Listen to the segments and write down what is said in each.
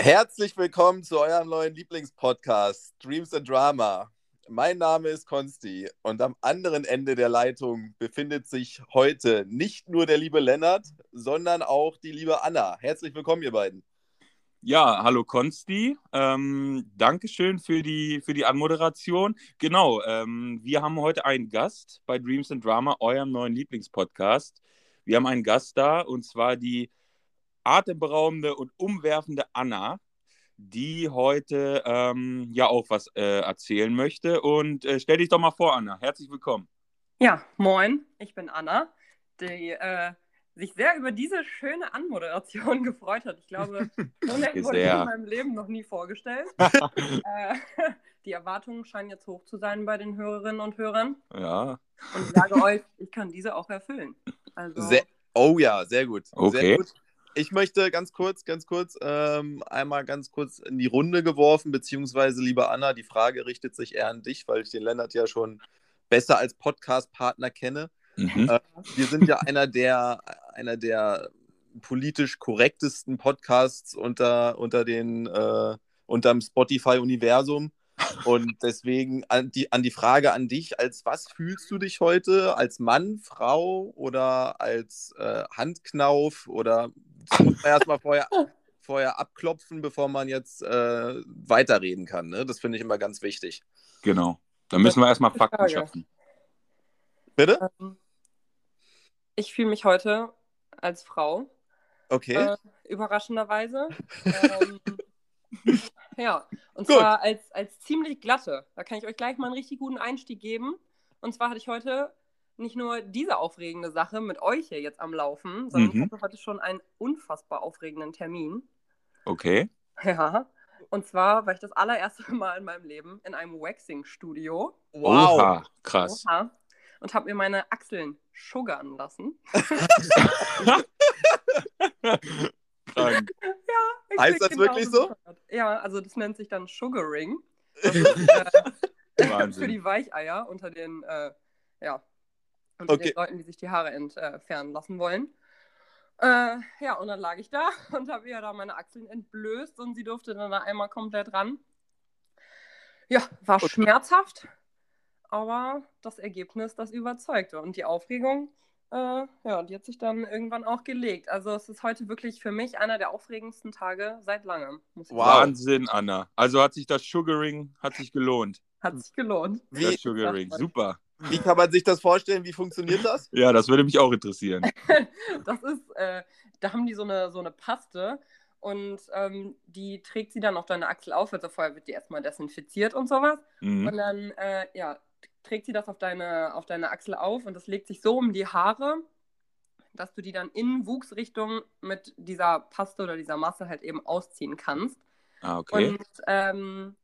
Herzlich willkommen zu eurem neuen Lieblingspodcast Dreams and Drama. Mein Name ist Konsti und am anderen Ende der Leitung befindet sich heute nicht nur der liebe Lennart, sondern auch die liebe Anna. Herzlich willkommen, ihr beiden. Ja, hallo Konsti. Ähm, Dankeschön für die, für die Anmoderation. Genau, ähm, wir haben heute einen Gast bei Dreams and Drama, eurem neuen Lieblingspodcast. Wir haben einen Gast da und zwar die atemberaubende und umwerfende Anna, die heute ähm, ja auch was äh, erzählen möchte. Und äh, stell dich doch mal vor, Anna. Herzlich willkommen. Ja, moin, ich bin Anna, die äh, sich sehr über diese schöne Anmoderation gefreut hat. Ich glaube, so nett wurde ich in meinem Leben noch nie vorgestellt. Äh, die Erwartungen scheinen jetzt hoch zu sein bei den Hörerinnen und Hörern. Ja. Und ich sage euch, ich kann diese auch erfüllen. Also, Sehr, oh ja, sehr gut. Okay. Sehr gut. Ich möchte ganz kurz, ganz kurz, ähm, einmal ganz kurz in die Runde geworfen, beziehungsweise, liebe Anna, die Frage richtet sich eher an dich, weil ich den Lennart ja schon besser als Podcast-Partner kenne. Mhm. Äh, wir sind ja einer der, einer der politisch korrektesten Podcasts unter, unter den, äh, unterm Spotify-Universum. Und deswegen an die, an die Frage an dich, als was fühlst du dich heute? Als Mann, Frau oder als äh, Handknauf? Oder das muss man erstmal vorher, vorher abklopfen, bevor man jetzt äh, weiterreden kann. Ne? Das finde ich immer ganz wichtig. Genau. Dann müssen wir erstmal Fakten Frage. schaffen. Bitte? ähm, ich fühle mich heute als Frau, Okay. äh, überraschenderweise. ähm, ja, und Gut. zwar als, als ziemlich glatte. Da kann ich euch gleich mal einen richtig guten Einstieg geben. Und zwar hatte ich heute nicht nur diese aufregende Sache mit euch hier jetzt am Laufen, sondern Mhm. ich hatte heute schon einen unfassbar aufregenden Termin. Okay. Ja. Und zwar war ich das allererste Mal in meinem Leben in einem Waxing-Studio. wow. Oha, krass. Oha. Und habe mir meine Achseln suggern lassen. Krank. Ich Heißt das wirklich so? Ja, also das nennt sich dann Sugaring. Das ist, äh, Wahnsinn. für die Weicheier unter den, äh, ja, unter Okay. den Leuten, die sich die Haare entfernen lassen wollen. Äh, ja, und dann lag ich da und habe ihr da meine Achseln entblößt und sie durfte dann da einmal komplett ran. Ja, war Okay. schmerzhaft, aber das Ergebnis, das überzeugte. Und die Aufregung, äh, ja, die hat sich dann irgendwann auch gelegt. Also es ist heute wirklich für mich einer der aufregendsten Tage seit langem. Muss ich Wow. sagen. Wahnsinn, Anna. Also hat sich das Sugaring hat sich gelohnt. Hat sich gelohnt. Wie, Das Sugaring, Ja. super. Wie kann man sich das vorstellen? Wie funktioniert das? Ja, das würde mich auch interessieren. Das ist, äh, da haben die so eine, so eine Paste und ähm, die trägt sie dann auf deine Achsel auf. Also vorher wird die erstmal desinfiziert und sowas. Und Mhm. dann, äh, ja, trägt sie das auf deine, auf deine Achsel auf und das legt sich so um die Haare, dass du die dann in Wuchsrichtung mit dieser Paste oder dieser Masse halt eben ausziehen kannst. Ah, okay. Und ähm,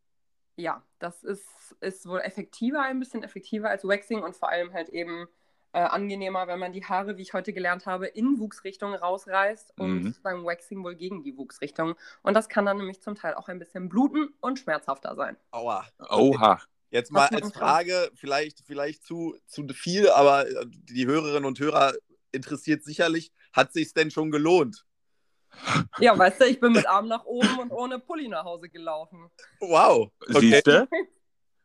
ja, das ist, ist wohl effektiver, ein bisschen effektiver als Waxing und vor allem halt eben äh, angenehmer, wenn man die Haare, wie ich heute gelernt habe, in Wuchsrichtung rausreißt und Mhm. beim Waxing wohl gegen die Wuchsrichtung. Und das kann dann nämlich zum Teil auch ein bisschen bluten und schmerzhafter sein. Aua. Oha. Jetzt mal als. Frage, vielleicht, vielleicht zu, zu viel, aber äh, die Hörerinnen und Hörer interessiert sicherlich, hat sich denn schon gelohnt? Ja, weißt du, ich bin mit Arm nach oben und ohne Pulli nach Hause gelaufen. Wow. Okay. Siehst du?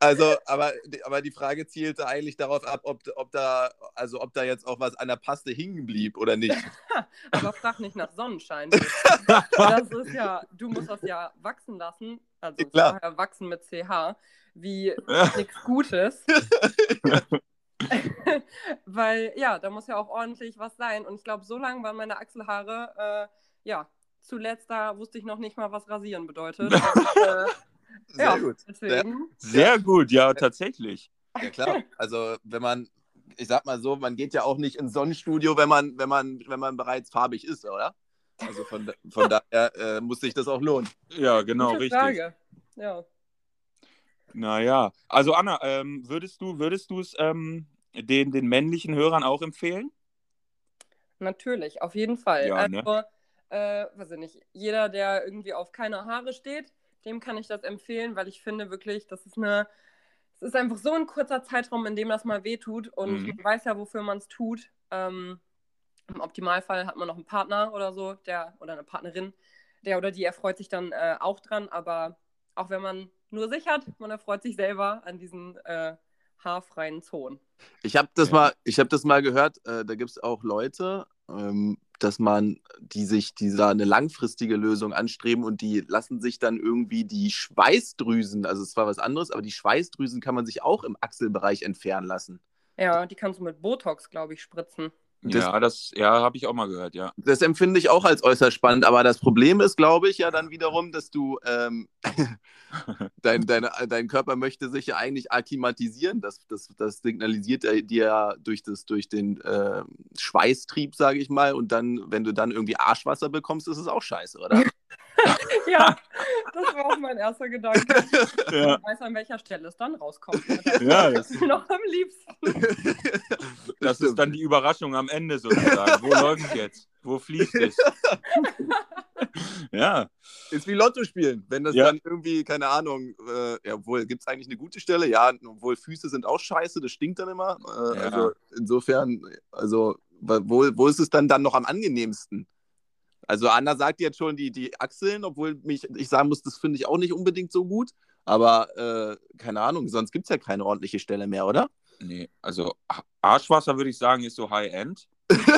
Also, aber, aber die Frage zielte eigentlich darauf ab, ob, ob da, also ob da jetzt auch was an der Paste hingen blieb oder nicht. Aber frag nicht nach Sonnenschein. Das ist ja, du musst das ja wachsen lassen. Also Ja, klar. vorher wachsen mit CH, wie nichts Gutes. Weil ja, da muss ja auch ordentlich was sein. Und ich glaube, so lange waren meine Achselhaare, äh, ja, zuletzt da wusste ich noch nicht mal, was rasieren bedeutet. Äh, Sehr ja, gut. deswegen. Sehr gut, ja, tatsächlich. Ja, klar. Also, wenn man, ich sag mal so, man geht ja auch nicht ins Sonnenstudio, wenn man, wenn man, wenn man bereits farbig ist, oder? Also von, von daher äh, muss sich das auch lohnen. Ja, genau, Gute richtig. Frage. Ja. Naja, also Anna, ähm, würdest du würdest du es ähm, den, den männlichen Hörern auch empfehlen? Natürlich, auf jeden Fall. Ja, ne? Äh, weiß ich nicht, jeder, der irgendwie auf keine Haare steht, dem kann ich das empfehlen, weil ich finde wirklich, das ist eine, es ist einfach so ein kurzer Zeitraum, in dem das mal wehtut und Mhm. man weiß ja, wofür man es tut. Ähm, Im Optimalfall hat man noch einen Partner oder so, der oder eine Partnerin, der oder die erfreut sich dann äh, auch dran, aber auch wenn man nur sich hat, man erfreut sich selber an diesen äh, haarfreien Zonen. Ich habe das, ja. mal, hab das mal gehört, äh, da gibt es auch Leute, ähm, dass man, die sich dieser eine langfristige Lösung anstreben und die lassen sich dann irgendwie die Schweißdrüsen, also es war was anderes, aber die Schweißdrüsen kann man sich auch im Achselbereich entfernen lassen. Ja, die kannst du mit Botox, glaube ich, spritzen. Das, ja, das ja, habe ich auch mal gehört, ja. Das empfinde ich auch als äußerst spannend, aber das Problem ist, glaube ich, ja dann wiederum, dass du ähm, dein, dein, dein Körper möchte sich ja eigentlich akklimatisieren. Das, das, das signalisiert er dir ja durch, das, durch den äh, Schweißtrieb, sage ich mal. Und dann, wenn du dann irgendwie Arschwasser bekommst, ist es auch scheiße, oder? ja, das war auch mein erster Gedanke. Ja. Ich weiß, an welcher Stelle es dann rauskommt. Ja, das ist noch am liebsten. Das ist dann die Überraschung am Ende sozusagen. Wo läuft es jetzt? Wo fließt es? ja. Ist wie Lotto spielen. Wenn das ja. dann irgendwie, keine Ahnung, äh, ja, obwohl, gibt es eigentlich eine gute Stelle? Ja, obwohl Füße sind auch scheiße, das stinkt dann immer. Äh, ja. Also insofern, also wo, wo ist es dann, dann noch am angenehmsten? Also Anna sagt jetzt schon die, die Achseln, obwohl mich, ich sagen muss, das finde ich auch nicht unbedingt so gut. Aber äh, keine Ahnung, sonst gibt es ja keine ordentliche Stelle mehr, oder? Nee, also Arschwasser würde ich sagen, ist so High-End.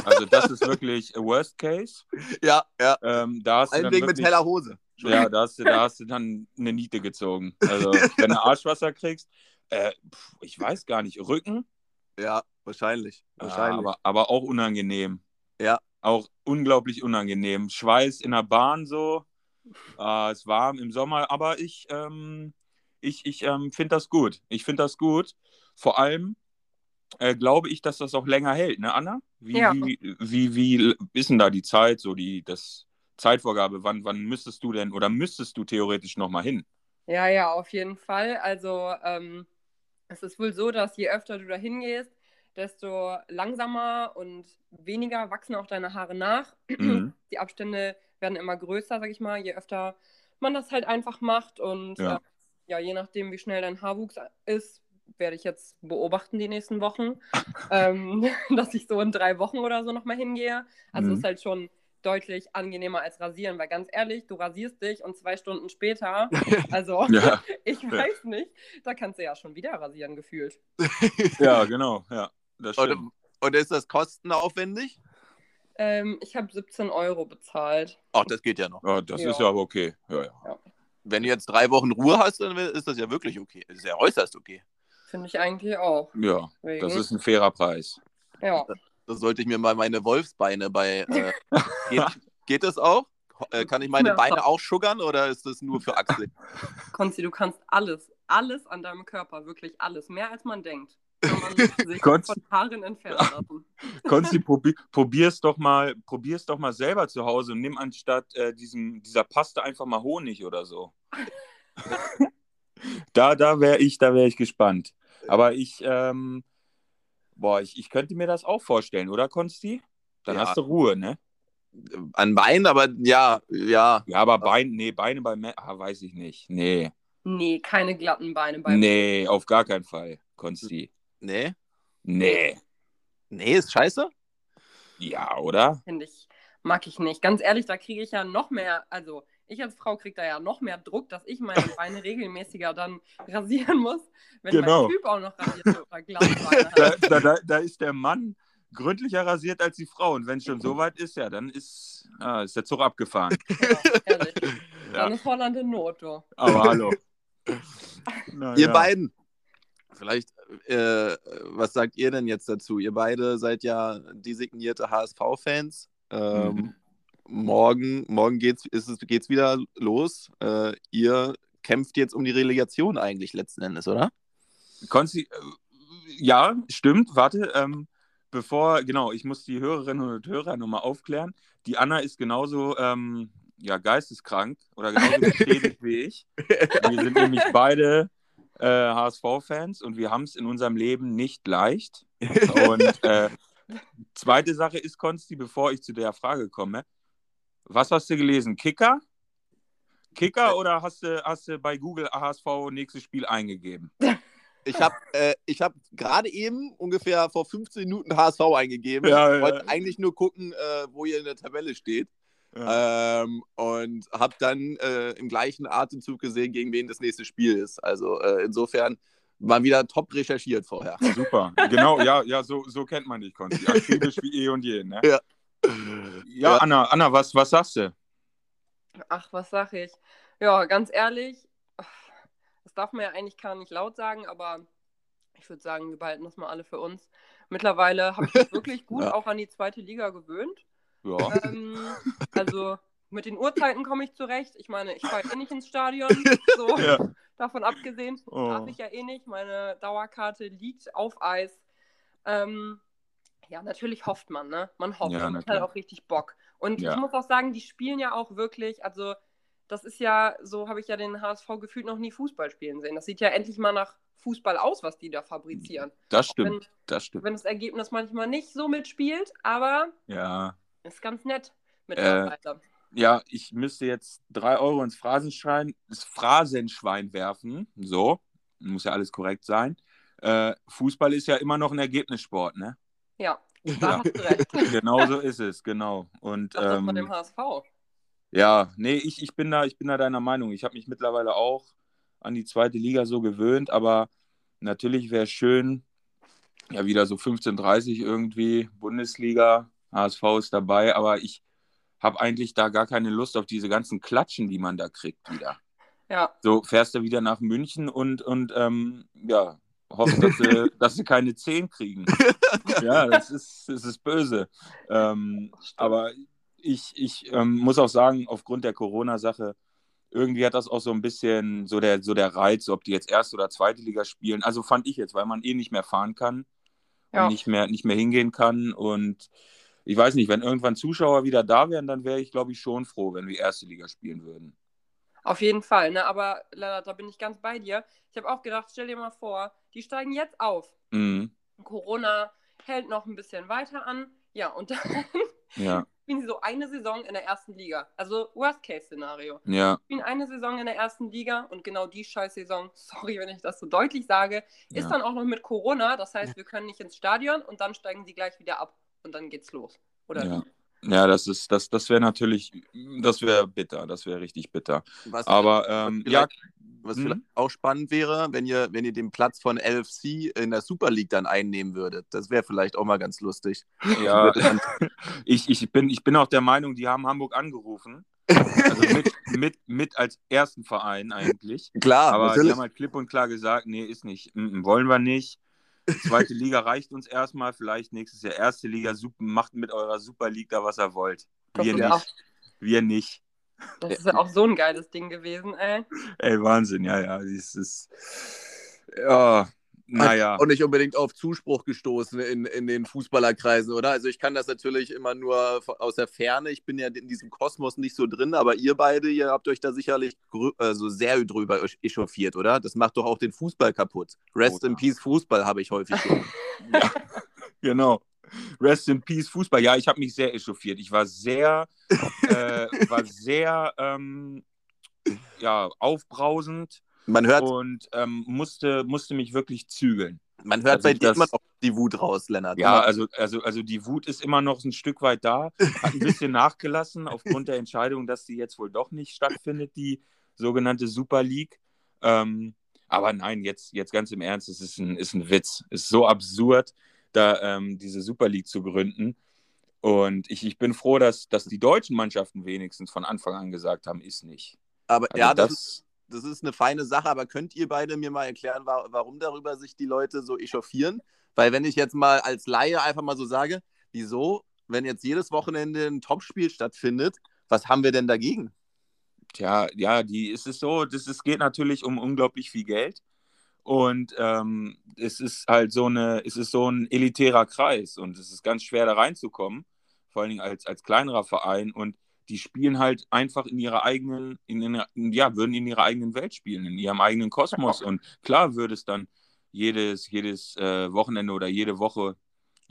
Also das ist wirklich a Worst Case. Ja, ja. Ähm, da Ein Ding mit heller Hose. Ja, da hast, du, da hast du dann eine Niete gezogen. Also wenn du Arschwasser kriegst, äh, pf, ich weiß gar nicht, Rücken? Ja, wahrscheinlich. wahrscheinlich. Ja, aber, aber auch unangenehm. Ja, auch unglaublich unangenehm. Schweiß in der Bahn so. Äh, es warm im Sommer, aber ich, ähm, ich, ich ähm, finde das gut. Ich finde das gut. Vor allem äh, glaube ich, dass das auch länger hält, ne, Anna? Wie, ja. wie, wie, wie ist denn da die Zeit, so die das Zeitvorgabe? Wann, wann müsstest du denn oder müsstest du theoretisch nochmal hin? Ja, ja, auf jeden Fall. Also ähm, es ist wohl so, dass je öfter du da hingehst, desto langsamer und weniger wachsen auch deine Haare nach. Mhm. Die Abstände werden immer größer, sag ich mal, je öfter man das halt einfach macht. Und ja. Äh, ja, je nachdem, wie schnell dein Haarwuchs ist, werde ich jetzt beobachten die nächsten Wochen, ähm, dass ich so in drei Wochen oder so nochmal hingehe. Also mhm. ist halt schon deutlich angenehmer als rasieren, weil ganz ehrlich, du rasierst dich und zwei Stunden später, also ja. ich weiß nicht, da kannst du ja schon wieder rasieren gefühlt. Ja, genau, ja. Das stimmt. Und, und ist das kostenaufwendig? Ähm, ich habe 17 Euro bezahlt. Ach, das geht ja noch. Ja, das ja. ist ja aber okay. Ja, ja. Wenn du jetzt drei Wochen Ruhe hast, dann ist das ja wirklich okay. Das ist ja äußerst okay. Finde ich eigentlich auch. Ja, Wegen. das ist ein fairer Preis. Ja. Da sollte ich mir mal meine Wolfsbeine bei. Äh, geht, geht das auch? Äh, kann ich meine Beine auch schuggern oder ist das nur für Axel? Konzi, du kannst alles, alles an deinem Körper, wirklich alles, mehr als man denkt kann man sich Konsti, von Haaren entfernen lassen. Konsti, probi probier's doch mal, probier's doch mal selber zu Hause und nimm anstatt äh, diesem, dieser Paste einfach mal Honig oder so. da da wäre ich, da wäre ich gespannt. Aber ich, ähm, boah, ich, ich könnte mir das auch vorstellen, oder Konsti? Dann ja. hast du Ruhe, ne? An Beinen, aber ja, ja. Ja, aber Beine, nee, Beine bei ah, weiß ich nicht. Nee. Nee, keine glatten Beine bei Nee, auf gar keinen Fall, Konsti. Nee. Nee. Nee, ist scheiße? Ja, oder? Finde ich, mag ich nicht. Ganz ehrlich, da kriege ich ja noch mehr, also ich als Frau kriege da ja noch mehr Druck, dass ich meine Beine regelmäßiger dann rasieren muss, wenn genau. mein Typ auch noch rasiert oder Glasbeine hat. Da, da, da, ist der Mann gründlicher rasiert als die Frau. Und wenn es schon so weit ist, ja, dann ist, ah, ist der Zug abgefahren. Ja, ehrlich. Dann ja. ist Holland in Not, du. Aber hallo. Na, Ihr ja. beiden, Vielleicht, äh, was sagt ihr denn jetzt dazu? Ihr beide seid ja designierte HSV-Fans. Ähm, mhm. Morgen, morgen geht's, ist es, geht's wieder los. Äh, ihr kämpft jetzt um die Relegation eigentlich letzten Endes, oder? Konzi, äh, ja, stimmt. Warte, ähm, bevor, genau, ich muss die Hörerinnen und Hörer nochmal aufklären. Die Anna ist genauso ähm, ja, geisteskrank oder genauso beschädigt wie ich. Wir sind nämlich beide äh, HSV-Fans und wir haben es in unserem Leben nicht leicht. Und äh, zweite Sache ist, Konsti, bevor ich zu der Frage komme, was hast du gelesen? Kicker? Kicker oder hast du, hast du bei Google HSV nächstes Spiel eingegeben? Ich habe äh, hab gerade eben ungefähr vor 15 Minuten HSV eingegeben. Ja, ich wollte ja. eigentlich nur gucken, äh, wo ihr in der Tabelle steht. Ja. Ähm, und habe dann äh, im gleichen Atemzug gesehen, gegen wen das nächste Spiel ist. Also äh, insofern war wieder top recherchiert vorher. Super, genau, ja, ja, so, so kennt man dich, Konsti. Akribisch wie eh und je, ne? Ja. Ja, ja. Anna, Anna, was, was sagst du? Ach, was sag ich? Ja, ganz ehrlich, das darf man ja eigentlich gar nicht laut sagen, aber ich würde sagen, wir behalten das mal alle für uns. Mittlerweile habe ich mich wirklich gut ja. auch an die zweite Liga gewöhnt. Ja. Ähm, also mit den Uhrzeiten komme ich zurecht. Ich meine, ich fahre eh nicht ins Stadion. So, ja. Davon abgesehen, oh. darf ich ja eh nicht. Meine Dauerkarte liegt auf Eis. Ähm, ja, natürlich hofft man, ne? Man hofft, ja, man hat halt auch richtig Bock. Und ja. ich muss auch sagen, die spielen ja auch wirklich, also das ist ja, so habe ich ja den HSV gefühlt noch nie Fußball spielen sehen. Das sieht ja endlich mal nach Fußball aus, was die da fabrizieren. Das stimmt, wenn, das stimmt. Wenn das Ergebnis manchmal nicht so mitspielt, aber ja. Ist ganz nett mittlerweile. Äh, ja, ich müsste jetzt drei Euro ins Phrasenschwein, das Phrasenschwein werfen. So, muss ja alles korrekt sein. Äh, Fußball ist ja immer noch ein Ergebnissport, ne? Ja, da hast du recht. genau so ist es, genau. Und, Ach, ähm, das dem HSV. Ja, nee, ich, ich, bin da, ich bin da deiner Meinung. Ich habe mich mittlerweile auch an die zweite Liga so gewöhnt, aber natürlich wäre es schön, ja, wieder so 15:30 irgendwie, Bundesliga, HSV ist dabei, aber ich habe eigentlich da gar keine Lust auf diese ganzen Klatschen, die man da kriegt wieder. Ja. So fährst du wieder nach München und, und ähm, ja, hoffen, dass sie, dass sie keine 10 kriegen. ja, das ist, das ist böse. Ähm, aber ich, ich ähm, muss auch sagen, aufgrund der Corona-Sache, irgendwie hat das auch so ein bisschen so der, so der Reiz, ob die jetzt erste oder zweite Liga spielen. Also fand ich jetzt, weil man eh nicht mehr fahren kann ja. und nicht mehr, nicht mehr hingehen kann. Und ich weiß nicht, wenn irgendwann Zuschauer wieder da wären, dann wäre ich, glaube ich, schon froh, wenn wir erste Liga spielen würden. Auf jeden Fall, ne? aber Lennart, da bin ich ganz bei dir. Ich habe auch gedacht, stell dir mal vor, die steigen jetzt auf. Mhm. Corona hält noch ein bisschen weiter an. Ja, und dann ja. spielen sie so eine Saison in der ersten Liga. Also Worst-Case-Szenario. Ja. Spielen eine Saison in der ersten Liga und genau die Scheiß-Saison, sorry, wenn ich das so deutlich sage, ist ja. dann auch noch mit Corona. Das heißt, wir können nicht ins Stadion und dann steigen sie gleich wieder ab und dann geht's los. Oder ja. Ja, das ist, das, das wäre natürlich, das wäre bitter, das wäre richtig bitter. Was Aber ähm, ja, was hm? vielleicht auch spannend wäre, wenn ihr, wenn ihr den Platz von LFC in der Super League dann einnehmen würdet. Das wäre vielleicht auch mal ganz lustig. Ja, ich, ich, bin, ich bin auch der Meinung, die haben Hamburg angerufen. Also mit, mit, mit als ersten Verein eigentlich. Klar, aber natürlich. die haben halt klipp und klar gesagt, nee, ist nicht, wollen wir nicht. Zweite Liga reicht uns erstmal, vielleicht nächstes Jahr erste Liga, macht mit eurer Super League da, was ihr wollt. Wir nicht. Wir nicht. Das ist ja auch so ein geiles Ding gewesen, ey. Ey, Wahnsinn, ja, ja. Ist. Ja, naja. Und nicht unbedingt auf Zuspruch gestoßen in, in den Fußballerkreisen, oder? Also ich kann das natürlich immer nur aus der Ferne. Ich bin ja in diesem Kosmos nicht so drin, aber ihr beide, ihr habt euch da sicherlich also sehr drüber echauffiert, oder? Das macht doch auch den Fußball kaputt. Rest oh, in Peace Fußball habe ich häufig ja, genau. Rest in Peace Fußball. Ja, ich habe mich sehr echauffiert. Ich war sehr, äh, war sehr ähm, ja, aufbrausend. Man hört. Und ähm, musste, musste mich wirklich zügeln. Man hört also bei dir immer noch die Wut raus, Lennart. Ja, also, also, also die Wut ist immer noch ein Stück weit da. Hat ein bisschen nachgelassen aufgrund der Entscheidung, dass die jetzt wohl doch nicht stattfindet, die sogenannte Super League. Ähm, aber nein, jetzt, jetzt ganz im Ernst, es ist ein, ist ein Witz. Es ist so absurd da ähm, diese Super League zu gründen. Und ich, ich bin froh, dass, dass die deutschen Mannschaften wenigstens von Anfang an gesagt haben, ist nicht. Aber also ja, das, das, das ist eine feine Sache, aber könnt ihr beide mir mal erklären, warum darüber sich die Leute so echauffieren? Weil wenn ich jetzt mal als Laie einfach mal so sage, wieso, wenn jetzt jedes Wochenende ein Topspiel stattfindet, was haben wir denn dagegen? Tja, ja, die ist es so, das, es geht natürlich um unglaublich viel Geld. Und ähm, es ist halt so eine, es ist so ein elitärer Kreis und es ist ganz schwer da reinzukommen, vor allen Dingen als, als kleinerer Verein. Und die spielen halt einfach in ihrer eigenen, in, in, ja, würden in ihrer eigenen Welt spielen, in ihrem eigenen Kosmos. Und klar würde es dann jedes, jedes äh, Wochenende oder jede Woche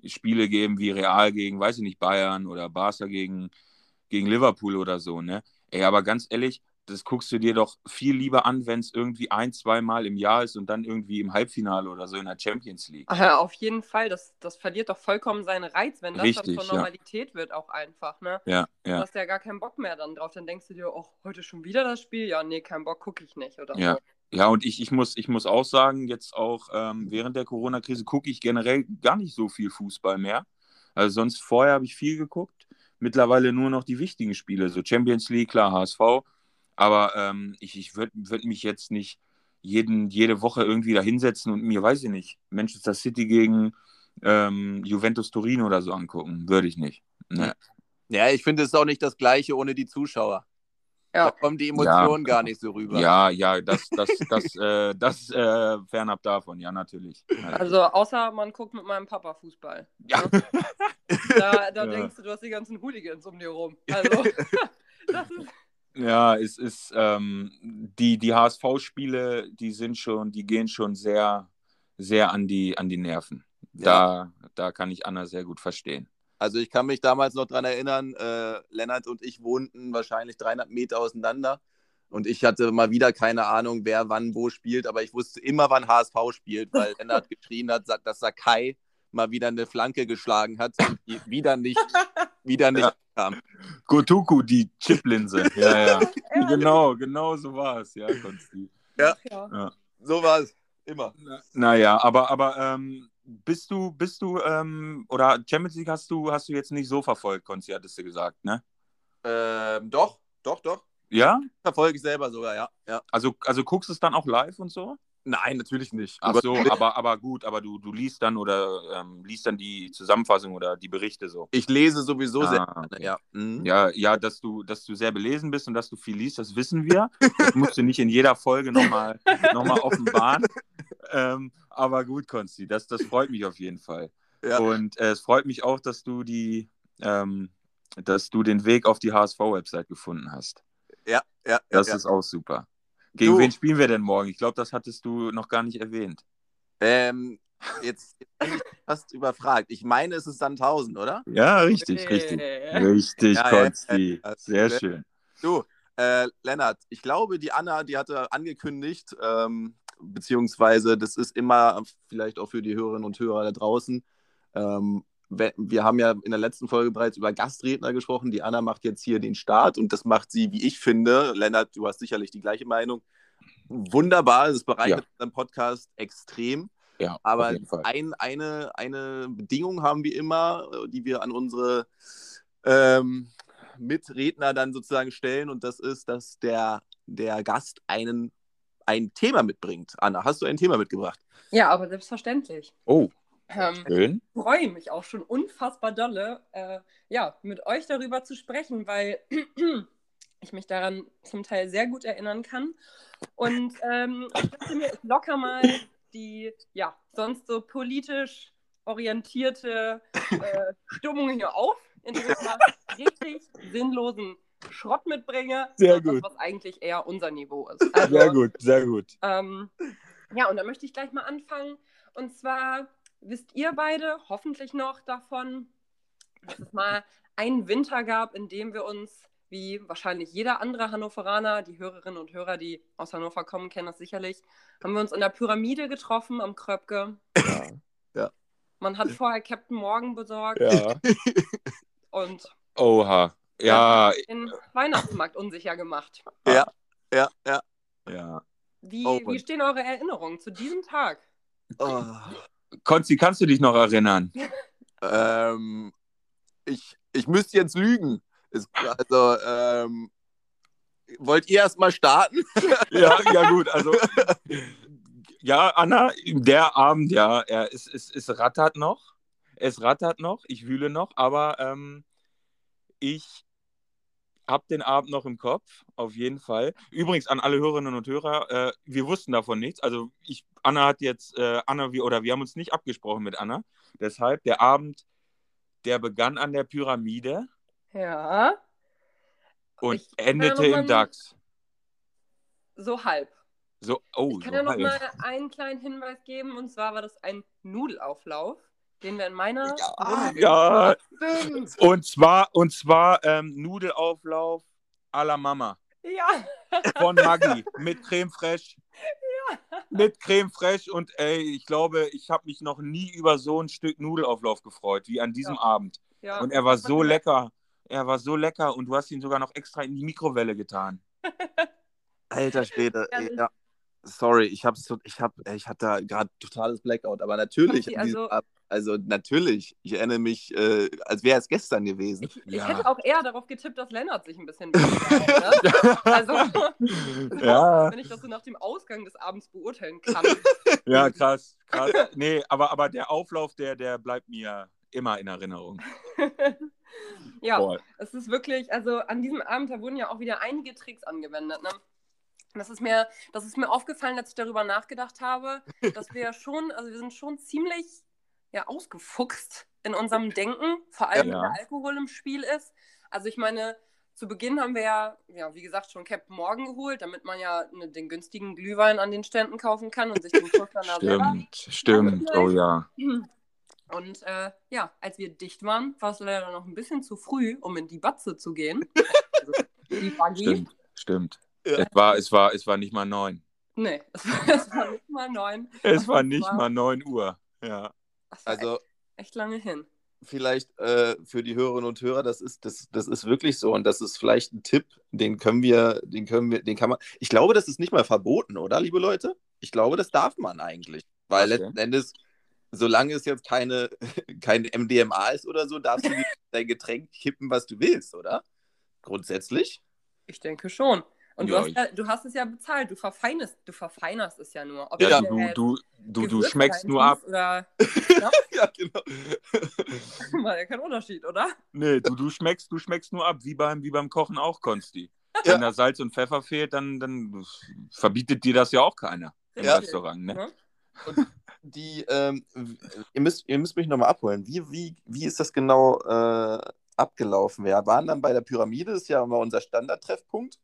Spiele geben wie Real gegen, weiß ich nicht, Bayern oder Barca gegen, gegen Liverpool oder so, ne? Ey, aber ganz ehrlich, das guckst du dir doch viel lieber an, wenn es irgendwie ein, zwei Mal im Jahr ist und dann irgendwie im Halbfinale oder so in der Champions League. Ach, auf jeden Fall, das, das verliert doch vollkommen seinen Reiz, wenn das Richtig, dann zur Normalität ja. wird, auch einfach, ne? Ja, ja. Du hast ja gar keinen Bock mehr dann drauf. Dann denkst du dir, oh, heute schon wieder das Spiel? Ja, nee, keinen Bock, gucke ich nicht. Oder ja. so. Ja, und ich, ich, muss, ich muss auch sagen, jetzt auch ähm, während der Corona-Krise gucke ich generell gar nicht so viel Fußball mehr. Also sonst vorher habe ich viel geguckt. Mittlerweile nur noch die wichtigen Spiele, so Champions League, klar, HSV. Aber ähm, ich, ich würde würd mich jetzt nicht jeden, jede Woche irgendwie da hinsetzen und mir, weiß ich nicht, Manchester City gegen ähm, Juventus Turin oder so angucken. Würde ich nicht. Ne. Ja, ich finde es ist auch nicht das Gleiche ohne die Zuschauer. Ja. Da kommen die Emotionen ja. gar nicht so rüber. Ja, ja, das, das, das, äh, das äh, fernab davon, ja, natürlich. Also, außer man guckt mit meinem Papa Fußball. Ja. Ne? Da, da ja. denkst du, du hast die ganzen Hooligans um dir rum. Also, das ist. Ja, es ist, ähm, die, die HSV-Spiele, die sind schon, die gehen schon sehr, sehr an die, an die Nerven. Da, da kann ich Anna sehr gut verstehen. Also ich kann mich damals noch daran erinnern, äh, Lennart und ich wohnten wahrscheinlich 300 Meter auseinander und ich hatte mal wieder keine Ahnung, wer wann wo spielt, aber ich wusste immer, wann HSV spielt, weil Lennart geschrien hat, dass Sakai mal wieder eine Flanke geschlagen hat und die wieder nicht, wieder nicht ja. kam. Gotuku, die Chiplinse. Ja, ja. genau, genau so war es, ja, Konsti. Ja. ja, so war es. Immer. Naja, aber, aber ähm, bist du, bist du, ähm, oder Champions League hast du, hast du jetzt nicht so verfolgt, Konzi, hattest du gesagt, ne? Ähm, doch, doch, doch. Ja? Verfolge ich selber sogar, ja. ja. Also, also guckst du es dann auch live und so? Nein, natürlich nicht. Ach so, aber, aber gut, aber du, du liest dann oder ähm, liest dann die Zusammenfassung oder die Berichte so. Ich lese sowieso ah, sehr gerne, ja. Mhm. Ja, ja, dass du, dass du sehr belesen bist und dass du viel liest, das wissen wir. Das musst du nicht in jeder Folge nochmal noch mal offenbaren. Ähm, aber gut, Konsti, das, das freut mich auf jeden Fall. Ja. Und äh, es freut mich auch, dass du die, ähm, dass du den Weg auf die HSV-Website gefunden hast. Ja, ja. Das ja, ist auch super. Gegen du. wen spielen wir denn morgen? Ich glaube, das hattest du noch gar nicht erwähnt. Ähm, jetzt, bin ich fast überfragt. Ich meine, es ist Sandhausen, oder? Ja, richtig, richtig. Richtig, ja, Konsti. Ja, Sehr schön. Du, äh, Lennart, ich glaube, die Anna, die hatte angekündigt, ähm, beziehungsweise das ist immer vielleicht auch für die Hörerinnen und Hörer da draußen. Ähm, wir haben ja in der letzten Folge bereits über Gastredner gesprochen. Die Anna macht jetzt hier den Start und das macht sie, wie ich finde. Lennart, du hast sicherlich die gleiche Meinung. Wunderbar, das bereichert ja. unseren Podcast extrem. Ja, aber ein, eine, eine Bedingung haben wir immer, die wir an unsere ähm, Mitredner dann sozusagen stellen, und das ist, dass der, der Gast einen ein Thema mitbringt. Anna, hast du ein Thema mitgebracht? Ja, aber selbstverständlich. Oh. Ähm, Schön. Freue mich auch schon unfassbar dolle, äh, ja, mit euch darüber zu sprechen, weil ich mich daran zum Teil sehr gut erinnern kann. Und ähm, ich dachte mir, ich locker mal die, ja, sonst so politisch orientierte äh, Stimmung hier auf, indem ich mal richtig sinnlosen Schrott mitbringe, sehr gut. was eigentlich eher unser Niveau ist. Also, sehr gut, sehr gut. Ähm, ja, und da möchte ich gleich mal anfangen. Und zwar wisst ihr beide hoffentlich noch davon, dass es mal einen Winter gab, in dem wir uns, wie wahrscheinlich jeder andere Hannoveraner, die Hörerinnen und Hörer, die aus Hannover kommen, kennen das sicherlich, haben wir uns in der Pyramide getroffen am Kröpke. Ja. ja. Man hat vorher Captain Morgan besorgt. Ja. Und. Oha. Ja. Den Weihnachtsmarkt unsicher gemacht. Ja, ja, ja. ja. Wie, oh, wie stehen eure Erinnerungen zu diesem Tag? Oh. Konzi, kannst du dich noch erinnern? ähm, ich, ich müsste jetzt lügen. Es, also, ähm, wollt ihr erst mal starten? ja, ja, gut. Also, ja, Anna, der Abend, ja, er, es, es, es rattert noch. Es rattert noch, ich wühle noch, aber ähm, ich habe den Abend noch im Kopf, auf jeden Fall. Übrigens an alle Hörerinnen und Hörer, äh, wir wussten davon nichts. Also ich, Anna hat jetzt, äh, Anna, wir, oder wir haben uns nicht abgesprochen mit Anna. Deshalb, der Abend, der begann an der Pyramide. Ja. Und ich endete im DAX. So halb. So, oh, ich kann so ja noch halb. mal einen kleinen Hinweis geben, und zwar war das ein Nudelauflauf den wir in meiner ja, ja. und zwar und zwar ähm, Nudelauflauf à la Mama. Ja. Von Maggi mit Creme fraiche. Ja. Mit Creme fraiche und ey, ich glaube, ich habe mich noch nie über so ein Stück Nudelauflauf gefreut wie an diesem ja. Abend. Ja. Und er war so lecker. Er war so lecker und du hast ihn sogar noch extra in die Mikrowelle getan. Alter Schwede, ja. Sorry, ich hab's, ich hab, ich hatte da gerade totales Blackout, aber natürlich, also, also natürlich, ich erinnere mich, äh, als wäre es gestern gewesen. Ich, ja. ich, hätte auch eher darauf getippt, dass Lennart sich ein bisschen ne? Also, ja. wenn ich das so nach dem Ausgang des Abends beurteilen kann. Ja, krass, krass. Nee, aber, aber der Auflauf, der, der bleibt mir immer in Erinnerung. ja, Boah. es ist wirklich, also an diesem Abend, da wurden ja auch wieder einige Tricks angewendet. Ne? Das ist, mir, das ist mir aufgefallen, als ich darüber nachgedacht habe, dass wir schon, also wir sind schon ziemlich ja, ausgefuchst in unserem Denken, vor allem ja. wenn der Alkohol im Spiel ist. Also ich meine, zu Beginn haben wir ja, ja, wie gesagt, schon Captain Morgan geholt, damit man ja ne, den günstigen Glühwein an den Ständen kaufen kann und sich den Schuss dann Stimmt, stimmt, oh ja. Und äh, ja, als wir dicht waren, war es leider noch ein bisschen zu früh, um in die Batze zu gehen. also, die Buggy. Stimmt, stimmt. Ja. Es, war, es, war, es war nicht mal neun. Nee, es war, es war nicht mal neun. Es war nicht war... mal neun Uhr, ja. Also echt, echt, lange hin. Vielleicht äh, für die Hörerinnen und Hörer, das ist, das, das ist wirklich so und das ist vielleicht ein Tipp, den können wir, den können wir, den kann man. Ich glaube, das ist nicht mal verboten, oder, liebe Leute? Ich glaube, das darf man eigentlich. Weil okay. letzten Endes solange es jetzt keine, kein MDMA ist oder so, darfst du dein Getränk kippen, was du willst, oder? Grundsätzlich? Ich denke schon. Und ja, du, hast ja, du hast es ja bezahlt, du verfeinerst, du verfeinerst es ja nur. Ob ja, du, du, du, du schmeckst nur ab. Oder, ja? ja, genau. War ja kein Unterschied, oder? Nee, du, du, schmeckst, du schmeckst nur ab, wie beim, wie beim Kochen auch, Konsti. Ja. Wenn da Salz und Pfeffer fehlt, dann, dann verbietet dir das ja auch keiner im ja. Restaurant. Ne? Und die, ähm, ihr, müsst, ihr müsst mich nochmal abholen. Wie, wie, wie ist das genau äh, abgelaufen? Wir waren dann bei der Pyramide, das ist ja immer unser Standardtreffpunkt.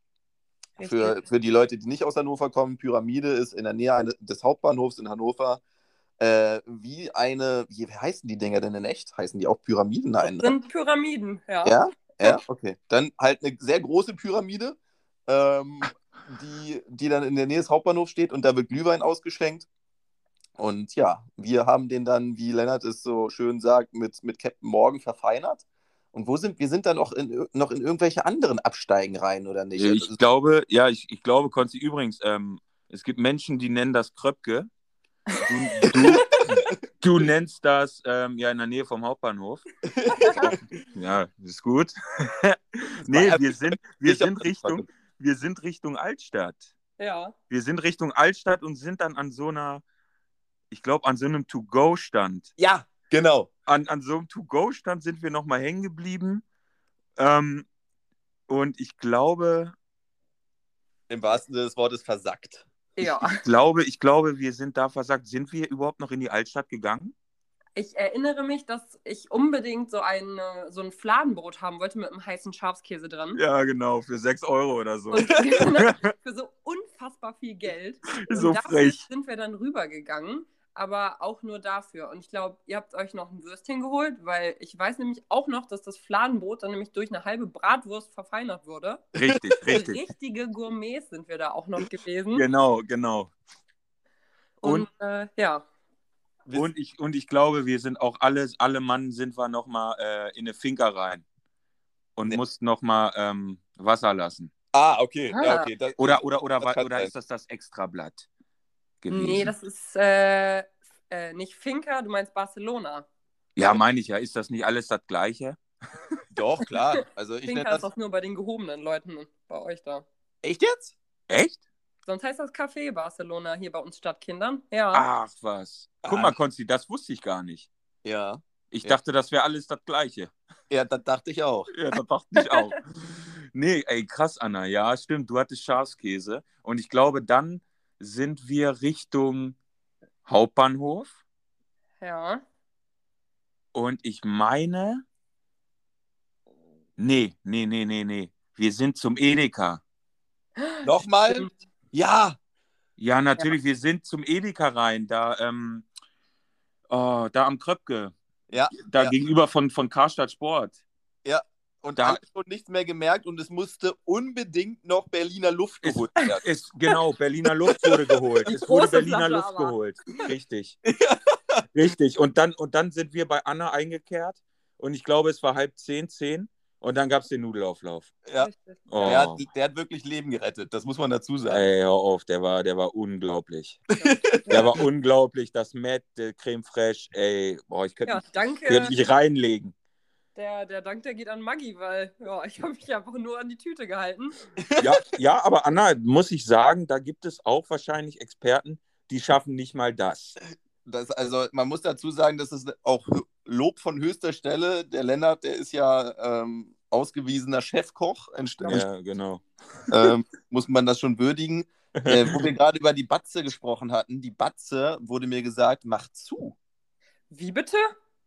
Für, für die Leute, die nicht aus Hannover kommen, Pyramide ist in der Nähe des Hauptbahnhofs in Hannover. Äh, wie eine, wie heißen die Dinger denn in echt? Heißen die auch Pyramiden? Nein. Das ne? sind Pyramiden, ja. Ja, ja, okay. Dann halt eine sehr große Pyramide, ähm, die, die dann in der Nähe des Hauptbahnhofs steht und da wird Glühwein ausgeschenkt. Und ja, wir haben den dann, wie Lennart es so schön sagt, mit, mit Captain Morgan verfeinert. Und wo sind wir sind dann noch in, noch in irgendwelche anderen Absteigen rein, oder nicht? Ich also, glaube, ja, ich, ich glaube, Konzi, übrigens, ähm, es gibt Menschen, die nennen das Kröpke. Du, du, du nennst das ähm, ja in der Nähe vom Hauptbahnhof. ja, ist gut. nee, wir sind, wir sind Richtung, wir sind Richtung Altstadt. Ja. Wir sind Richtung Altstadt und sind dann an so einer ich glaube, an so einem To-Go-Stand. Ja, genau. An, an so einem To-Go-Stand sind wir nochmal hängen geblieben. Ähm, und ich glaube. Im wahrsten Sinne des Wortes versackt. Ja. Ich, ich, glaube, ich glaube, wir sind da versackt. Sind wir überhaupt noch in die Altstadt gegangen? Ich erinnere mich, dass ich unbedingt so ein, so ein Fladenbrot haben wollte mit einem heißen Schafskäse drin. Ja, genau, für 6 Euro oder so. Und, für so unfassbar viel Geld. So frech. sind wir dann rübergegangen aber auch nur dafür. Und ich glaube, ihr habt euch noch ein Würstchen geholt, weil ich weiß nämlich auch noch, dass das Fladenbrot dann nämlich durch eine halbe Bratwurst verfeinert wurde. Richtig, richtig. Richtige Gourmets sind wir da auch noch gewesen. Genau, genau. Und, und äh, ja. Und ich, und ich glaube, wir sind auch alle, alle Mann sind wir nochmal äh, in eine Finca rein und nee. mussten nochmal ähm, Wasser lassen. Ah, okay. Ah. Ja, okay. Das, oder oder, oder, oder, oder ist das das Extrablatt? Gewesen. Nee, das ist äh, äh, nicht Finca, du meinst Barcelona. Ja, meine ich ja. Ist das nicht alles das Gleiche? Doch, klar. Also ich Finca ist auch nur bei den gehobenen Leuten bei euch da. Echt jetzt? Echt? Sonst heißt das Café Barcelona hier bei uns Stadtkindern. Ja. Ach was. Guck mal, Konsti, das wusste ich gar nicht. Ja. Ich ja. dachte, das wäre alles das Gleiche. Ja, das dachte ich auch. Ja, das dachte ich auch. nee, ey, krass, Anna. Ja, stimmt. Du hattest Schafskäse. Und ich glaube, dann sind wir Richtung Hauptbahnhof. Ja. Und ich meine. Nee, nee, nee, nee, nee. Wir sind zum Edeka. Nochmal? Ja. Ja, natürlich. Ja. Wir sind zum Edeka rein. Da, ähm, oh, da am Kröpke. Ja. Da ja. gegenüber von, von Karstadt Sport. Ja. Und da hat schon nichts mehr gemerkt und es musste unbedingt noch Berliner Luft geholt werden. Ist, genau, Berliner Luft wurde geholt. es wurde Berliner Flasche Luft aber. geholt. Richtig. Richtig. Und dann, und dann sind wir bei Anna eingekehrt und ich glaube, es war halb zehn, zehn. Und dann gab es den Nudelauflauf. Ja. Oh. Der, hat, der, hat, wirklich Leben gerettet, das muss man dazu sagen. Ey, hör auf, der war, der war unglaublich. der war unglaublich. Das Matt, der Creme Fraiche, ey, boah, ich könnte ja, mich, könnt mich reinlegen. Der, der Dank, der geht an Maggi, weil ja, ich habe mich einfach nur an die Tüte gehalten. Ja, ja, aber Anna, muss ich sagen, da gibt es auch wahrscheinlich Experten, die schaffen nicht mal das. das also man muss dazu sagen, das ist auch Lob von höchster Stelle. Der Lennart, der ist ja ähm, ausgewiesener Chefkoch. Ja, genau. Ähm, muss man das schon würdigen. Äh, wo wir gerade über die Batze gesprochen hatten. Die Batze wurde mir gesagt, mach zu. Wie bitte?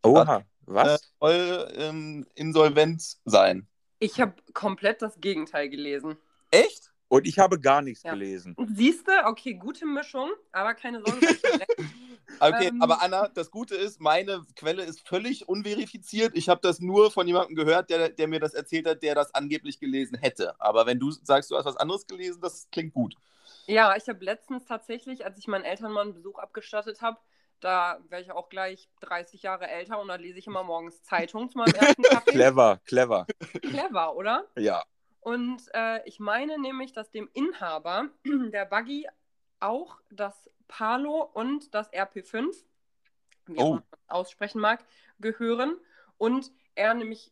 Oha, was? Äh, soll ähm, insolvent sein. Ich habe komplett das Gegenteil gelesen. Echt? Und ich habe gar nichts ja. gelesen. Siehst du, okay, gute Mischung, aber keine Sorge. okay, ähm, aber Anna, das Gute ist, meine Quelle ist völlig unverifiziert. Ich habe das nur von jemandem gehört, der, der mir das erzählt hat, der das angeblich gelesen hätte. Aber wenn du sagst, du hast was anderes gelesen, das klingt gut. Ja, ich habe letztens tatsächlich, als ich meinen Eltern mal einen Besuch abgestattet habe, da wäre ich auch gleich 30 Jahre älter und da lese ich immer morgens Zeitung zu meinem ersten Kaffee. clever, clever. Clever, oder? Ja. Und äh, ich meine nämlich, dass dem Inhaber der Buggy auch das Palo und das RP5, wie oh. man aussprechen mag, gehören. Und er nämlich,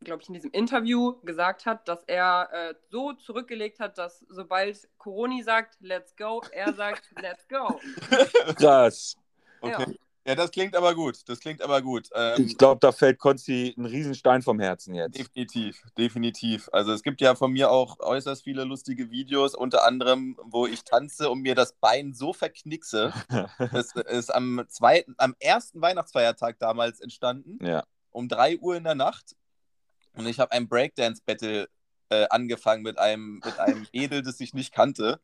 glaube ich, in diesem Interview gesagt hat, dass er äh, so zurückgelegt hat, dass sobald Coroni sagt, let's go, er sagt, let's go. Krass. Okay. Ja. Ja, das klingt aber gut. Das klingt aber gut. Ähm, ich glaube, da fällt Konzi ein Riesenstein vom Herzen jetzt. Definitiv, definitiv. Also es gibt ja von mir auch äußerst viele lustige Videos, unter anderem, wo ich tanze und mir das Bein so verknickse. das ist am zweiten, am ersten Weihnachtsfeiertag damals entstanden. Ja. Um 3 Uhr in der Nacht. Und ich habe ein Breakdance-Battle äh, angefangen mit einem, mit einem Edel, das ich nicht kannte.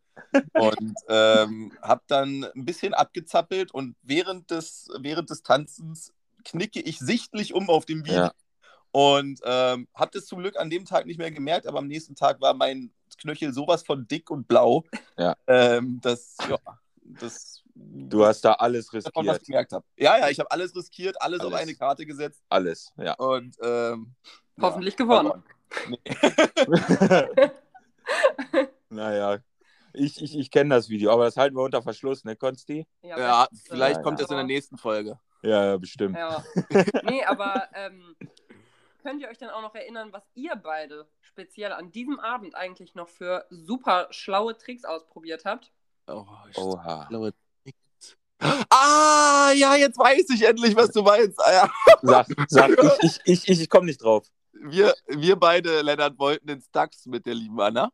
Und ähm, habe dann ein bisschen abgezappelt und während des, während des Tanzens knicke ich sichtlich um auf dem Video. Ja. Und ähm, habe das zum Glück an dem Tag nicht mehr gemerkt, aber am nächsten Tag war mein Knöchel sowas von dick und blau, ja. ähm, dass, ja, das. Du hast da alles riskiert. Davon, was gemerkt habe. Ja, ja, ich habe alles riskiert, alles, alles, auf eine Karte gesetzt. Alles, ja. Und ähm, hoffentlich ja, gewonnen. Nee. naja, ich, ich, ich kenne das Video, aber das halten wir unter Verschluss, ne, Konsti? Ja, ja vielleicht ja, kommt ja. das in der nächsten Folge. Ja, ja bestimmt. Ja. nee, aber ähm, könnt ihr euch dann auch noch erinnern, was ihr beide speziell an diesem Abend eigentlich noch für super schlaue Tricks ausprobiert habt? Oh, Oha. Schlaue Tricks. Ah, ja, jetzt weiß ich endlich, was du meinst. Ah, ja. Sag, sag, ich, ich, ich, ich komme nicht drauf wir, wir beide, Lennart, wollten ins DAX mit der lieben Anna.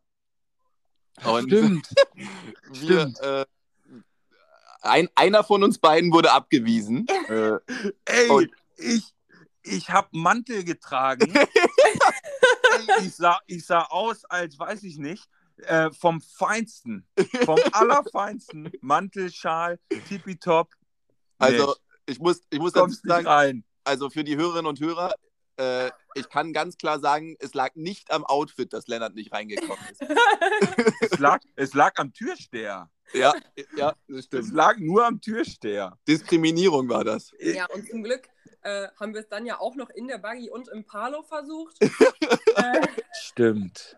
Und Stimmt. wir, Stimmt. Äh, ein, einer von uns beiden wurde abgewiesen. äh, Ey, ich, ich habe Mantel getragen. ich, sah, ich sah aus, als weiß ich nicht, äh, vom Feinsten, vom Allerfeinsten. Mantel, Schal, tippitopp. Also, ich muss, ich muss dazu sagen, rein. also für die Hörerinnen und Hörer, äh, ich kann ganz klar sagen, es lag nicht am Outfit, dass Lennart nicht reingekommen ist. es, lag, es lag am Türsteher. Ja, ja, das stimmt. Es lag nur am Türsteher. Diskriminierung war das. Ja, und zum Glück äh, haben wir es dann ja auch noch in der Buggy und im Palo versucht. äh, stimmt.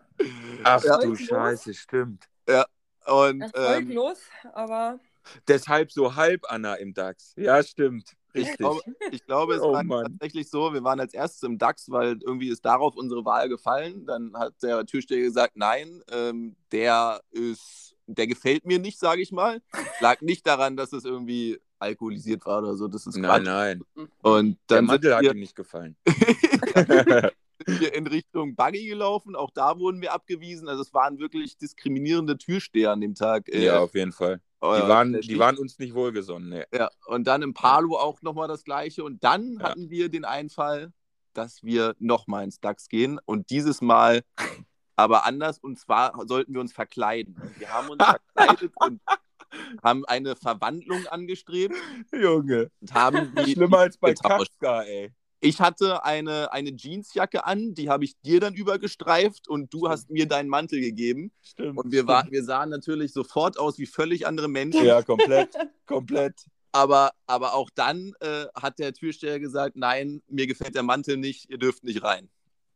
Ach ja. du Scheiße, stimmt. Ja, und. Erfolglos, ähm, aber. Deshalb so halb Anna im DAX. Ja, stimmt. Richtig. Ich glaube, ich glaube es oh, war Mann. tatsächlich so, wir waren als erstes im DAX, weil irgendwie ist darauf unsere Wahl gefallen. Dann hat der Türsteher gesagt, nein, ähm, der ist, der gefällt mir nicht, sage ich mal. Lag nicht daran, dass es irgendwie alkoholisiert war oder so. Das ist nein, nein. Und dann der Mantel hat ihm nicht gefallen. sind wir in Richtung Buggy gelaufen. Auch da wurden wir abgewiesen. Also es waren wirklich diskriminierende Türsteher an dem Tag. Äh, ja, auf jeden Fall. Die waren, die waren uns nicht wohlgesonnen. Nee. Ja, und dann im Palo auch nochmal das Gleiche. Und dann ja. hatten wir den Einfall, dass wir nochmal ins DAX gehen. Und dieses Mal aber anders. Und zwar sollten wir uns verkleiden. Wir haben uns verkleidet und haben eine Verwandlung angestrebt. Junge. Und haben die Schlimmer als bei Kafka, ey. Ich hatte eine, eine Jeansjacke an, die habe ich dir dann übergestreift und du hast mir deinen Mantel gegeben. Stimmt. Und wir, war, wir sahen natürlich sofort aus wie völlig andere Menschen. Ja, komplett, komplett. Aber, aber auch dann äh, hat der Türsteher gesagt, nein, mir gefällt der Mantel nicht, ihr dürft nicht rein.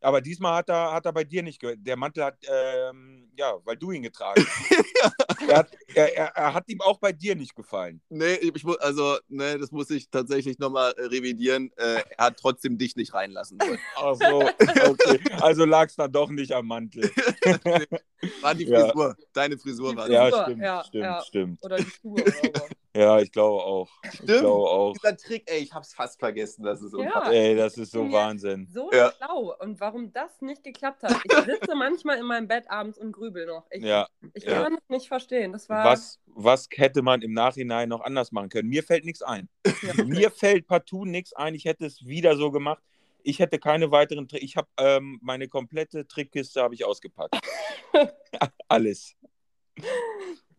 Aber diesmal hat er, hat er bei dir nicht gehört. Der Mantel hat, ähm, ja, weil du ihn getragen hast. er, hat, er, er, er, hat ihm auch bei dir nicht gefallen. Nee, ich muss, also, nee, das muss ich tatsächlich nochmal äh, revidieren. Äh, er hat trotzdem dich nicht reinlassen wollen. Ach so, okay. Also lag es dann doch nicht am Mantel. war die Frisur. Ja. Deine Frisur war Ja, stimmt, ja, stimmt, ja. stimmt. Oder die Schuhe oder so. Ja, ich glaube auch. Stimmt. Ich glaube auch. Dieser Trick, ey, ich hab's fast vergessen. Das ist ja. Ey, das ist so Wahnsinn. So ja. schlau. Und warum das nicht geklappt hat. Ich sitze manchmal in meinem Bett abends und grübel noch. Ich, ja. ich kann es nicht verstehen. Das war... was, was hätte man im Nachhinein noch anders machen können? Mir fällt nichts ein. Ja. Mir fällt partout nichts ein. Ich hätte es wieder so gemacht. Ich hätte keine weiteren Tricks. Ich habe ähm, meine komplette Trickkiste habe ich ausgepackt. Alles.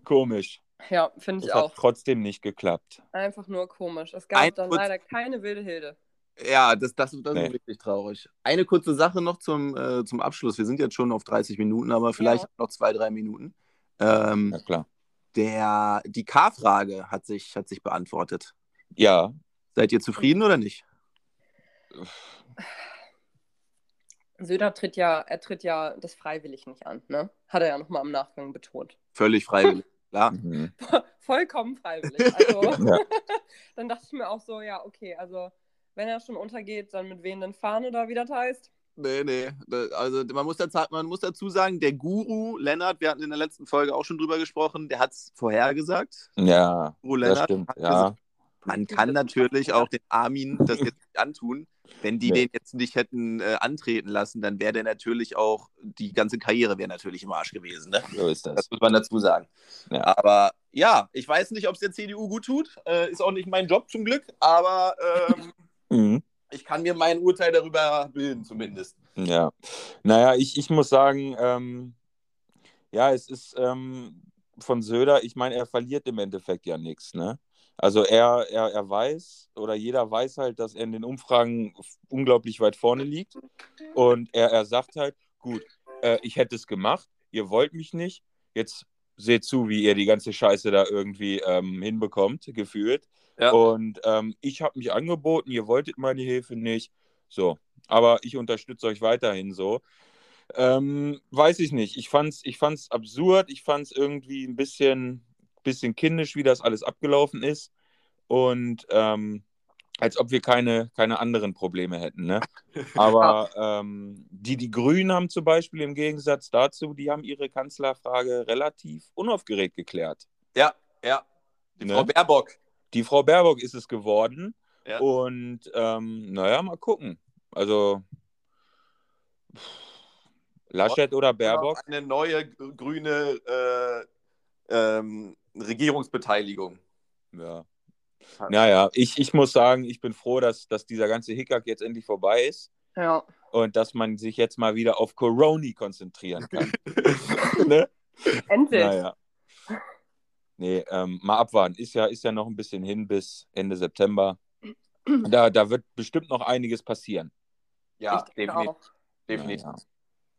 Komisch. Ja, finde ich das auch. Hat trotzdem nicht geklappt. Einfach nur komisch. Es gab Ein dann leider keine wilde Hilde. Ja, das, das, das nee. ist wirklich traurig. Eine kurze Sache noch zum, äh, zum Abschluss. Wir sind jetzt schon auf 30 Minuten, aber vielleicht ja. noch zwei, drei Minuten. Ähm, ja, klar. Der, die K-Frage hat sich, hat sich beantwortet. Ja. Seid ihr zufrieden oder nicht? Söder tritt ja, er tritt ja das freiwillig nicht an, ne? Hat er ja nochmal im Nachgang betont. Völlig freiwillig. Klar. Mhm. Vollkommen freiwillig. Also, ja. dann dachte ich mir auch so, ja, okay, also wenn er schon untergeht, dann mit wem denn fahren oder wie das heißt? Nee, nee. Also man muss, dazu, man muss dazu sagen, der Guru Lennart, wir hatten in der letzten Folge auch schon drüber gesprochen, der hat es vorhergesagt. Ja, Guru Lennart das stimmt, ja. Gesagt, man kann natürlich auch den Armin das jetzt nicht antun. Wenn die ja. den jetzt nicht hätten äh, antreten lassen, dann wäre der natürlich auch, die ganze Karriere wäre natürlich im Arsch gewesen. Ne? So ist das. Das muss man dazu sagen. Ja. Aber ja, ich weiß nicht, ob es der CDU gut tut. Äh, ist auch nicht mein Job zum Glück, aber ähm, mhm. ich kann mir mein Urteil darüber bilden, zumindest. Ja. Naja, ich, ich muss sagen, ähm, ja, es ist ähm, von Söder, ich meine, er verliert im Endeffekt ja nichts, ne? Also er, er, er weiß oder jeder weiß halt, dass er in den Umfragen unglaublich weit vorne liegt. Und er, er sagt halt, gut, äh, ich hätte es gemacht, ihr wollt mich nicht, jetzt seht zu, wie ihr die ganze Scheiße da irgendwie ähm, hinbekommt, gefühlt. Ja. Und ähm, ich habe mich angeboten, ihr wolltet meine Hilfe nicht. So, aber ich unterstütze euch weiterhin so. Ähm, weiß ich nicht. Ich fand's, ich fand's absurd, ich fand es irgendwie ein bisschen, bisschen kindisch, wie das alles abgelaufen ist. Und ähm, als ob wir keine, keine anderen Probleme hätten. Ne? Aber ähm, die, die Grünen haben zum Beispiel im Gegensatz dazu, die haben ihre Kanzlerfrage relativ unaufgeregt geklärt. Ja, ja. Die ne? Frau Baerbock. Die Frau Baerbock ist es geworden. Ja. Und ähm, naja, mal gucken. Also Laschet oder Baerbock? Eine neue grüne äh, ähm, Regierungsbeteiligung. Ja. Naja, ich, ich muss sagen, ich bin froh, dass, dass dieser ganze Hickhack jetzt endlich vorbei ist. Ja. Und dass man sich jetzt mal wieder auf Coroni konzentrieren kann. ne? Endlich. Naja. Nee, ähm, mal abwarten. Ist ja, ist ja noch ein bisschen hin bis Ende September. Da, da wird bestimmt noch einiges passieren. Ja, definitiv. definitiv.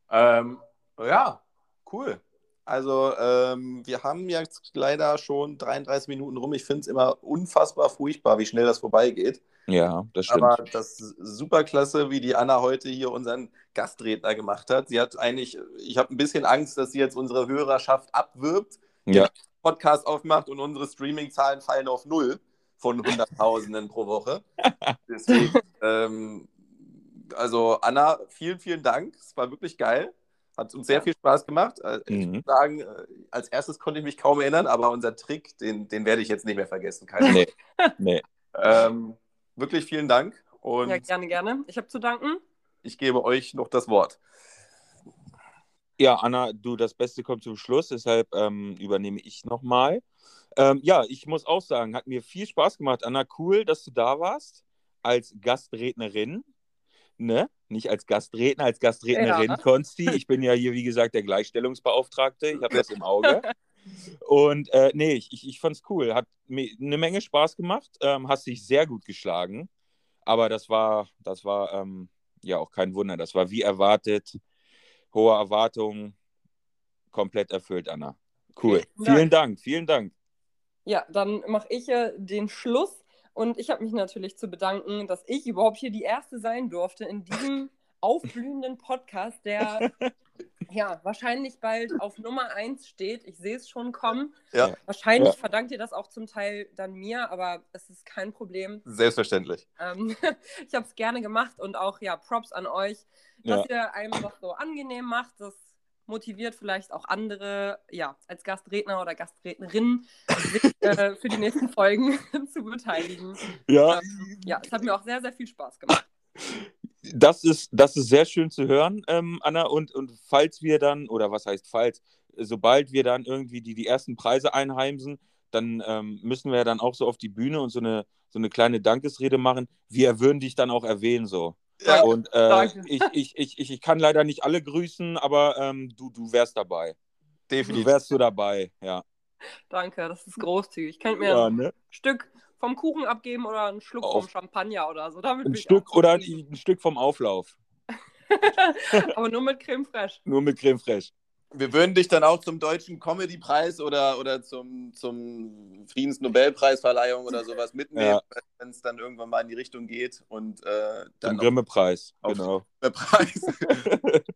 Ja, ähm, ja, cool. Also ähm, wir haben jetzt leider schon 33 Minuten rum. Ich finde es immer unfassbar furchtbar, wie schnell das vorbeigeht. Ja, das stimmt. Aber das ist super klasse, wie die Anna heute hier unseren Gastredner gemacht hat. Sie hat eigentlich, ich habe ein bisschen Angst, dass sie jetzt unsere Hörerschaft abwirbt, ja. Podcast aufmacht und unsere Streaming-Zahlen fallen auf null von Hunderttausenden pro Woche. Deswegen, ähm, also Anna, vielen, vielen Dank. Es war wirklich geil. Hat uns sehr viel Spaß gemacht. Äh, ich mhm. muss sagen, äh, als erstes konnte ich mich kaum erinnern, aber unser Trick, den, den werde ich jetzt nicht mehr vergessen. Keine nee. nee. Ähm, wirklich vielen Dank. Und ja, gerne, gerne. Ich habe zu danken. Ich gebe euch noch das Wort. Ja, Anna, du, das Beste kommt zum Schluss, deshalb ähm, übernehme ich nochmal. Ähm, ja, ich muss auch sagen, hat mir viel Spaß gemacht. Anna, cool, dass du da warst als Gastrednerin ne? Nicht als Gastredner, als Gastrednerin, ja. Konsti. Ich bin ja hier, wie gesagt, der Gleichstellungsbeauftragte. Ich habe das im Auge. Und äh, nee, ich, ich, ich fand's cool. Hat mir eine Menge Spaß gemacht. Ähm, hast dich sehr gut geschlagen. Aber das war, das war ähm, ja auch kein Wunder. Das war wie erwartet, hohe Erwartungen, komplett erfüllt, Anna. Cool. Vielen, Dank. vielen Dank. Ja, dann mache ich äh, den Schluss. Und ich habe mich natürlich zu bedanken, dass ich überhaupt hier die Erste sein durfte in diesem aufblühenden Podcast, der ja wahrscheinlich bald auf Nummer 1 steht. Ich sehe es schon kommen. Ja. Wahrscheinlich ja. verdankt ihr das auch zum Teil dann mir, aber es ist kein Problem. Selbstverständlich. Ähm, ich habe es gerne gemacht und auch ja Props an euch, dass ja. ihr einem noch so angenehm macht. Das motiviert vielleicht auch andere, ja, als Gastredner oder Gastrednerin, sich äh, für die nächsten Folgen zu beteiligen. Ja. Ähm, ja, es hat mir auch sehr, sehr viel Spaß gemacht. Das ist, das ist sehr schön zu hören, ähm, Anna. Und, und falls wir dann, oder was heißt falls, sobald wir dann irgendwie die, die ersten Preise einheimsen, dann ähm, müssen wir ja dann auch so auf die Bühne und so eine, so eine kleine Dankesrede machen. Wir würden dich dann auch erwähnen, so. Ja, und äh, ich, ich, ich, ich, kann leider nicht alle grüßen, aber ähm, du, du wärst dabei. Definitiv. Du wärst du dabei, ja. Danke, das ist großzügig. Ich könnte mir ja, ne? ein Stück vom Kuchen abgeben oder einen Schluck Auf. vom Champagner oder so. Damit ein Stück oder ein, ein Stück vom Auflauf. aber nur mit Creme fraiche. Nur mit Creme fraiche wir würden dich dann auch zum Deutschen Comedy-Preis oder, oder zum, zum Friedensnobelpreisverleihung oder sowas mitnehmen, ja. wenn es dann irgendwann mal in die Richtung geht. Und, äh, dann Grimme-Preis, genau. Grimme-Preis.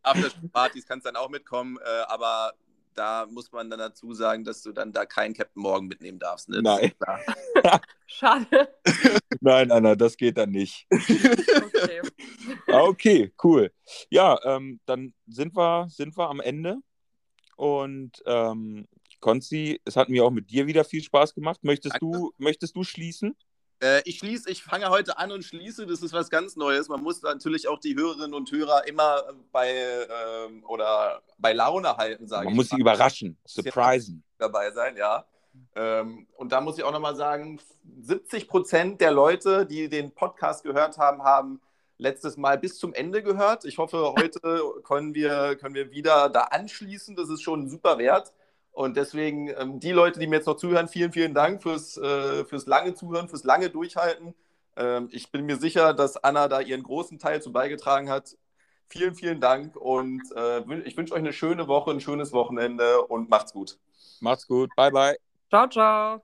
Partys kannst dann auch mitkommen, äh, aber da muss man dann dazu sagen, dass du dann da keinen Captain Morgan mitnehmen darfst. Ne? Nein. Schade. Nein, Anna, das geht dann nicht. okay. Ah, okay, cool. Ja, ähm, dann sind wir, sind wir am Ende. Und ähm, Konzi, es hat mir auch mit dir wieder viel Spaß gemacht. Möchtest, du, möchtest du schließen? Äh, ich schließe, ich fange heute an und schließe. Das ist was ganz Neues. Man muss natürlich auch die Hörerinnen und Hörer immer bei ähm, oder bei Laune halten, sage ich. Man muss sie überraschen, surprisen. Dabei sein, ja. Ähm, und da muss ich auch nochmal sagen: 70 Prozent der Leute, die den Podcast gehört haben, haben letztes Mal bis zum Ende gehört. Ich hoffe, heute können wir, können wir wieder da anschließen. Das ist schon super wert. Und deswegen, ähm, die Leute, die mir jetzt noch zuhören, vielen, vielen Dank fürs, äh, fürs lange Zuhören, fürs lange Durchhalten. Ähm, ich bin mir sicher, dass Anna da ihren großen Teil zu beigetragen hat. Vielen, vielen Dank und äh, ich wünsche euch eine schöne Woche, ein schönes Wochenende und macht's gut. Macht's gut. Bye, bye. Ciao, ciao.